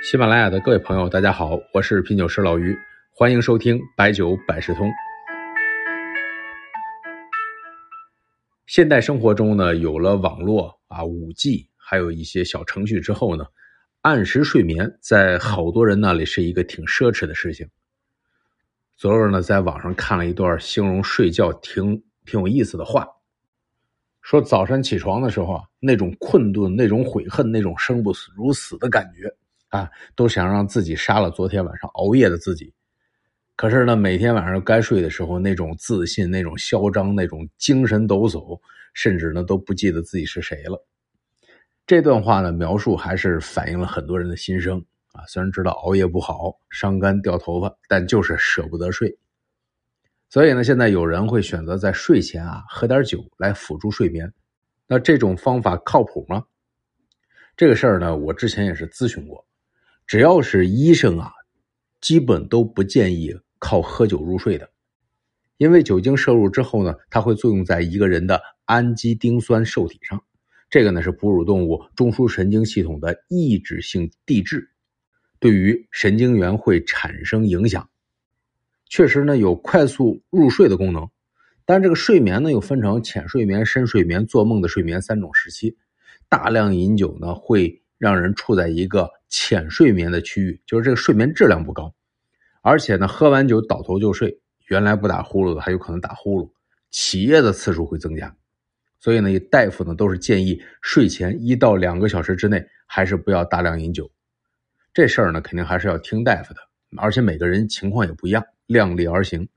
喜马拉雅的各位朋友，大家好，我是品酒师老于，欢迎收听白酒百事通。现代生活中呢，有了网络啊、五 G，还有一些小程序之后呢，按时睡眠在好多人那里是一个挺奢侈的事情。昨儿呢，在网上看了一段形容睡觉挺挺有意思的话，说早晨起床的时候啊，那种困顿、那种悔恨、那种生不如死的感觉。啊，都想让自己杀了昨天晚上熬夜的自己。可是呢，每天晚上该睡的时候，那种自信、那种嚣张、那种精神抖擞，甚至呢都不记得自己是谁了。这段话呢，描述还是反映了很多人的心声啊。虽然知道熬夜不好，伤肝掉头发，但就是舍不得睡。所以呢，现在有人会选择在睡前啊喝点酒来辅助睡眠。那这种方法靠谱吗？这个事儿呢，我之前也是咨询过。只要是医生啊，基本都不建议靠喝酒入睡的，因为酒精摄入之后呢，它会作用在一个人的氨基丁酸受体上，这个呢是哺乳动物中枢神经系统的抑制性递质，对于神经元会产生影响。确实呢有快速入睡的功能，但这个睡眠呢又分成浅睡眠、深睡眠、做梦的睡眠三种时期，大量饮酒呢会。让人处在一个浅睡眠的区域，就是这个睡眠质量不高，而且呢，喝完酒倒头就睡，原来不打呼噜的还有可能打呼噜，起夜的次数会增加，所以呢，大夫呢都是建议睡前一到两个小时之内还是不要大量饮酒。这事儿呢，肯定还是要听大夫的，而且每个人情况也不一样，量力而行。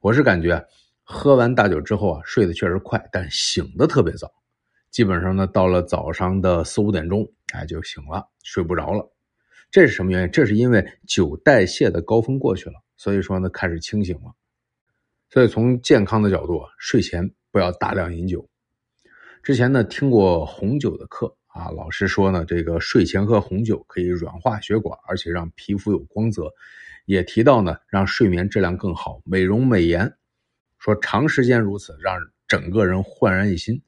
我是感觉，喝完大酒之后啊，睡得确实快，但醒的特别早。基本上呢，到了早上的四五点钟，哎，就醒了，睡不着了。这是什么原因？这是因为酒代谢的高峰过去了，所以说呢，开始清醒了。所以从健康的角度啊，睡前不要大量饮酒。之前呢，听过红酒的课啊，老师说呢，这个睡前喝红酒可以软化血管，而且让皮肤有光泽。也提到呢，让睡眠质量更好，美容美颜。说长时间如此，让整个人焕然一新。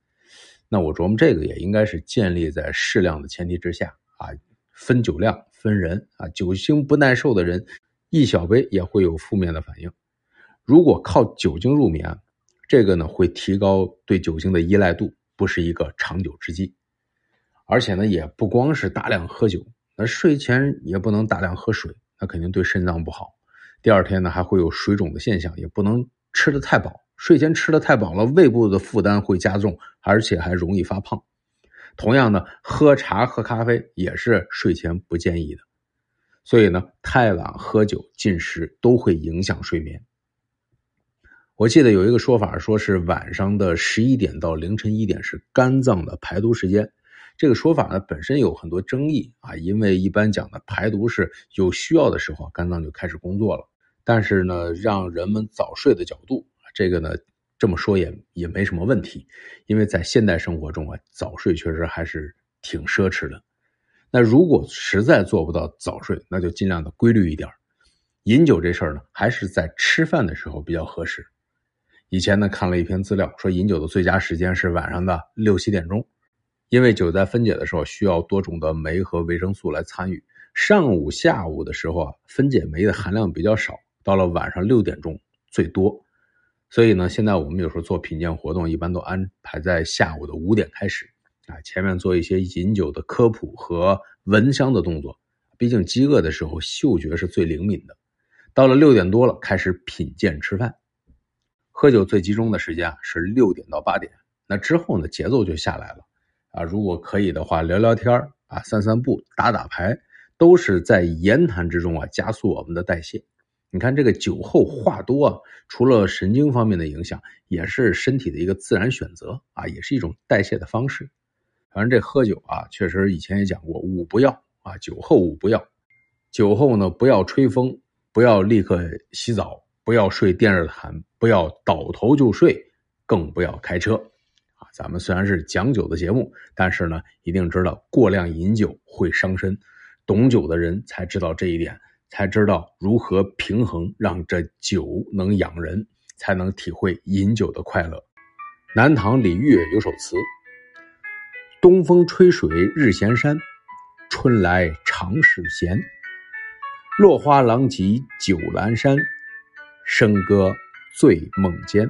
那我琢磨这个也应该是建立在适量的前提之下啊，分酒量分人啊，酒精不耐受的人一小杯也会有负面的反应。如果靠酒精入眠，这个呢会提高对酒精的依赖度，不是一个长久之计。而且呢也不光是大量喝酒，那睡前也不能大量喝水，那肯定对肾脏不好。第二天呢还会有水肿的现象，也不能吃的太饱。睡前吃的太饱了，胃部的负担会加重，而且还容易发胖。同样呢，喝茶喝咖啡也是睡前不建议的。所以呢，太晚喝酒进食都会影响睡眠。我记得有一个说法，说是晚上的十一点到凌晨一点是肝脏的排毒时间。这个说法呢本身有很多争议啊，因为一般讲的排毒是有需要的时候，肝脏就开始工作了。但是呢，让人们早睡的角度。这个呢，这么说也也没什么问题，因为在现代生活中啊，早睡确实还是挺奢侈的。那如果实在做不到早睡，那就尽量的规律一点。饮酒这事儿呢，还是在吃饭的时候比较合适。以前呢，看了一篇资料，说饮酒的最佳时间是晚上的六七点钟，因为酒在分解的时候需要多种的酶和维生素来参与。上午、下午的时候啊，分解酶的含量比较少，到了晚上六点钟最多。所以呢，现在我们有时候做品鉴活动，一般都安排在下午的五点开始，啊，前面做一些饮酒的科普和闻香的动作。毕竟饥饿的时候，嗅觉是最灵敏的。到了六点多了，开始品鉴吃饭。喝酒最集中的时间，是六点到八点。那之后呢，节奏就下来了。啊，如果可以的话，聊聊天啊，散散步，打打牌，都是在言谈之中啊，加速我们的代谢。你看这个酒后话多啊，除了神经方面的影响，也是身体的一个自然选择啊，也是一种代谢的方式。反正这喝酒啊，确实以前也讲过，五不要啊，酒后五不要。酒后呢，不要吹风，不要立刻洗澡，不要睡电热毯，不要倒头就睡，更不要开车。啊，咱们虽然是讲酒的节目，但是呢，一定知道过量饮酒会伤身，懂酒的人才知道这一点。才知道如何平衡，让这酒能养人，才能体会饮酒的快乐。南唐李煜有首词：“东风吹水日闲山，春来茶。”常使闲。落花狼藉酒阑珊，笙歌醉梦间。